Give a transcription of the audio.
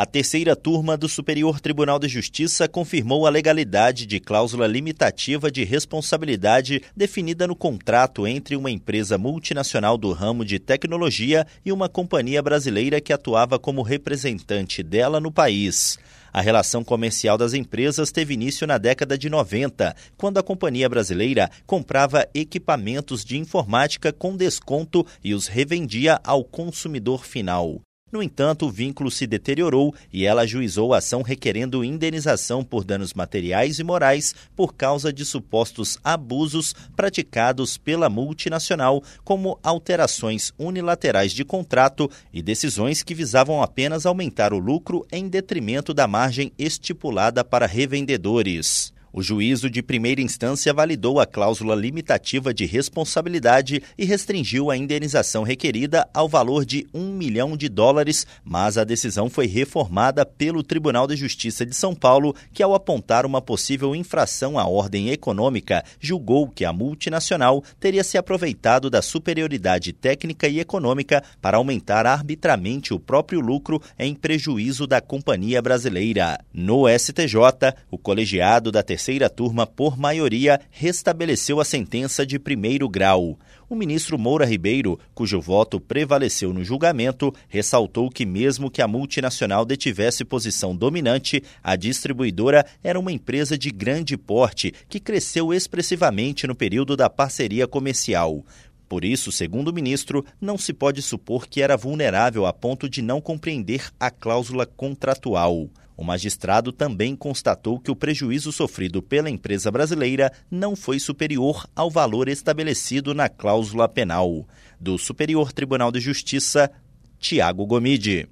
A terceira turma do Superior Tribunal de Justiça confirmou a legalidade de cláusula limitativa de responsabilidade definida no contrato entre uma empresa multinacional do ramo de tecnologia e uma companhia brasileira que atuava como representante dela no país. A relação comercial das empresas teve início na década de 90, quando a companhia brasileira comprava equipamentos de informática com desconto e os revendia ao consumidor final. No entanto, o vínculo se deteriorou e ela ajuizou a ação requerendo indenização por danos materiais e morais por causa de supostos abusos praticados pela multinacional, como alterações unilaterais de contrato e decisões que visavam apenas aumentar o lucro em detrimento da margem estipulada para revendedores. O juízo de primeira instância validou a cláusula limitativa de responsabilidade e restringiu a indenização requerida ao valor de um milhão de dólares, mas a decisão foi reformada pelo Tribunal de Justiça de São Paulo, que, ao apontar uma possível infração à ordem econômica, julgou que a multinacional teria se aproveitado da superioridade técnica e econômica para aumentar arbitramente o próprio lucro em prejuízo da companhia brasileira. No STJ, o colegiado da terceira terceira turma, por maioria, restabeleceu a sentença de primeiro grau. O ministro Moura Ribeiro, cujo voto prevaleceu no julgamento, ressaltou que, mesmo que a multinacional detivesse posição dominante, a distribuidora era uma empresa de grande porte que cresceu expressivamente no período da parceria comercial. Por isso, segundo o ministro, não se pode supor que era vulnerável a ponto de não compreender a cláusula contratual. O magistrado também constatou que o prejuízo sofrido pela empresa brasileira não foi superior ao valor estabelecido na cláusula penal. Do Superior Tribunal de Justiça, Tiago Gomide.